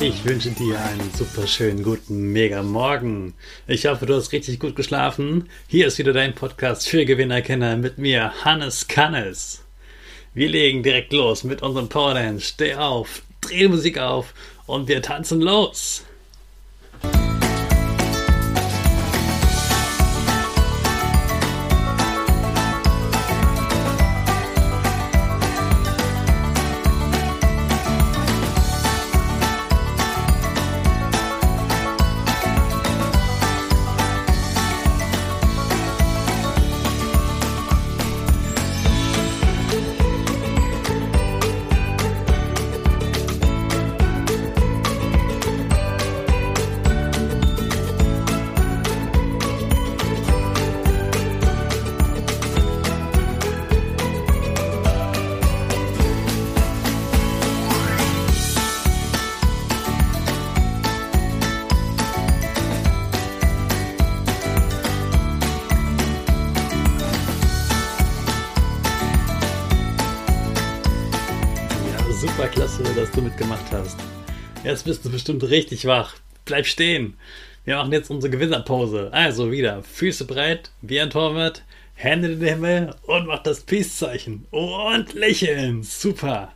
Ich wünsche dir einen super schönen guten Mega Morgen. Ich hoffe, du hast richtig gut geschlafen. Hier ist wieder dein Podcast für Gewinnerkenner mit mir, Hannes Kannes. Wir legen direkt los mit unserem Power Dance. Steh auf, dreh die Musik auf und wir tanzen los. Super klasse, dass du mitgemacht hast. Jetzt bist du bestimmt richtig wach. Bleib stehen. Wir machen jetzt unsere Gewinnerpose. Also wieder Füße breit, wie ein Torwart, Hände in den Himmel und mach das Peace-Zeichen. Und lächeln. Super.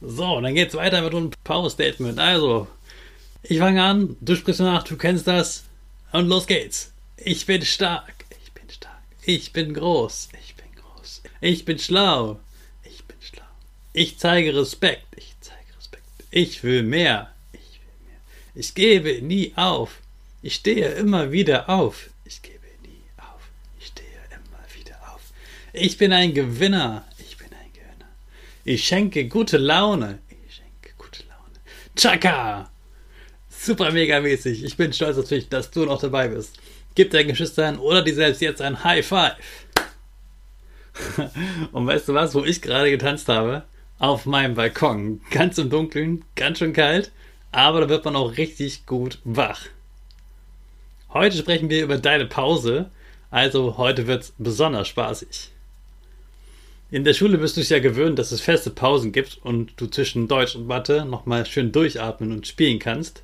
So, dann geht's weiter mit einem Power-Statement. Also, ich fange an, du sprichst nach, du kennst das. Und los geht's. Ich bin stark. Ich bin stark. Ich bin groß. Ich bin groß. Ich bin schlau. Ich zeige Respekt. Ich zeige Respekt. Ich will mehr. Ich will mehr. Ich gebe nie auf. Ich stehe immer wieder auf. Ich gebe nie auf. Ich stehe immer wieder auf. Ich bin ein Gewinner. Ich bin ein Gewinner. Ich schenke gute Laune. Ich schenke gute Laune. Chaka! Super mega mäßig. Ich bin stolz auf dich, dass du noch dabei bist. Gib deinen Geschwistern oder dir selbst jetzt ein High Five. Und weißt du was, wo ich gerade getanzt habe? Auf meinem Balkon. Ganz im Dunkeln, ganz schön kalt, aber da wird man auch richtig gut wach. Heute sprechen wir über deine Pause, also heute wird es besonders spaßig. In der Schule bist du es ja gewöhnt, dass es feste Pausen gibt und du zwischen Deutsch und Mathe nochmal schön durchatmen und spielen kannst.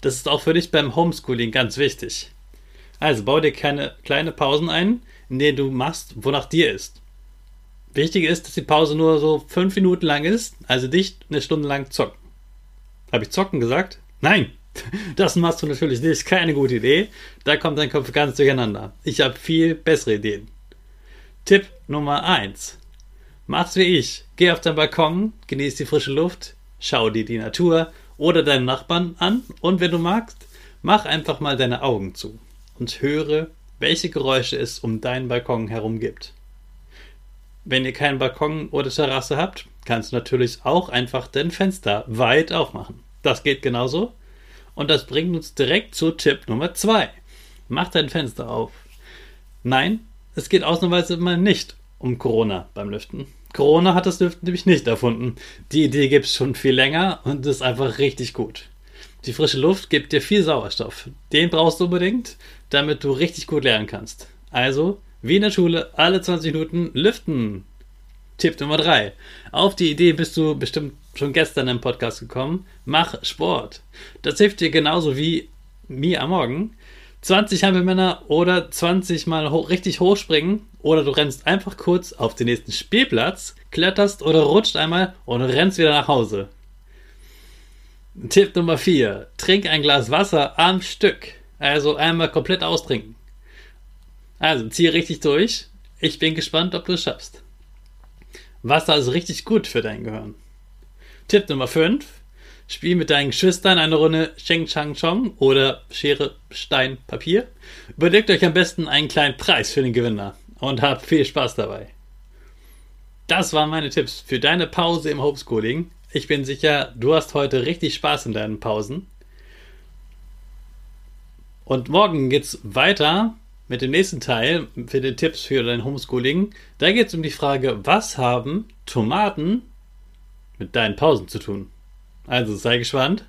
Das ist auch für dich beim Homeschooling ganz wichtig. Also bau dir keine kleine Pausen ein, in denen du machst, wonach dir ist. Wichtig ist, dass die Pause nur so fünf Minuten lang ist, also nicht eine Stunde lang zocken. Habe ich zocken gesagt? Nein, das machst du natürlich nicht. Keine gute Idee. Da kommt dein Kopf ganz durcheinander. Ich habe viel bessere Ideen. Tipp Nummer 1. Mach's wie ich. Geh auf deinen Balkon, genieß die frische Luft, schau dir die Natur oder deinen Nachbarn an und wenn du magst, mach einfach mal deine Augen zu und höre, welche Geräusche es um deinen Balkon herum gibt. Wenn ihr keinen Balkon oder Terrasse habt, kannst du natürlich auch einfach dein Fenster weit aufmachen. Das geht genauso. Und das bringt uns direkt zu Tipp Nummer 2. Mach dein Fenster auf. Nein, es geht ausnahmsweise mal nicht um Corona beim Lüften. Corona hat das Lüften nämlich nicht erfunden. Die Idee gibt es schon viel länger und ist einfach richtig gut. Die frische Luft gibt dir viel Sauerstoff. Den brauchst du unbedingt, damit du richtig gut lernen kannst. Also wie in der Schule, alle 20 Minuten lüften. Tipp Nummer 3. Auf die Idee bist du bestimmt schon gestern im Podcast gekommen. Mach Sport. Das hilft dir genauso wie mir am Morgen. 20 Hampelmänner oder 20 Mal hoch, richtig hochspringen oder du rennst einfach kurz auf den nächsten Spielplatz, kletterst oder rutscht einmal und rennst wieder nach Hause. Tipp Nummer 4. Trink ein Glas Wasser am Stück. Also einmal komplett austrinken. Also zieh richtig durch. Ich bin gespannt, ob du es schaffst. Wasser ist richtig gut für dein Gehirn. Tipp Nummer 5. Spiel mit deinen Geschwistern eine Runde Cheng Chang Chong oder Schere, Stein, Papier. Überlegt euch am besten einen kleinen Preis für den Gewinner und habt viel Spaß dabei. Das waren meine Tipps für deine Pause im Homeschooling. Ich bin sicher, du hast heute richtig Spaß in deinen Pausen. Und morgen geht's weiter mit dem nächsten Teil für den Tipps für dein Homeschooling. Da geht es um die Frage, was haben Tomaten mit deinen Pausen zu tun? Also sei gespannt.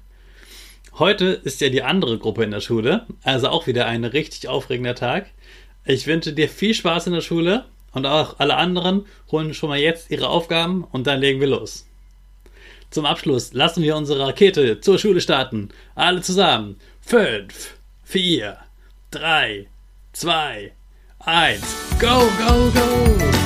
Heute ist ja die andere Gruppe in der Schule, also auch wieder ein richtig aufregender Tag. Ich wünsche dir viel Spaß in der Schule und auch alle anderen holen schon mal jetzt ihre Aufgaben und dann legen wir los. Zum Abschluss lassen wir unsere Rakete zur Schule starten. Alle zusammen. Fünf, vier, drei, zwei, eins, go, go, go!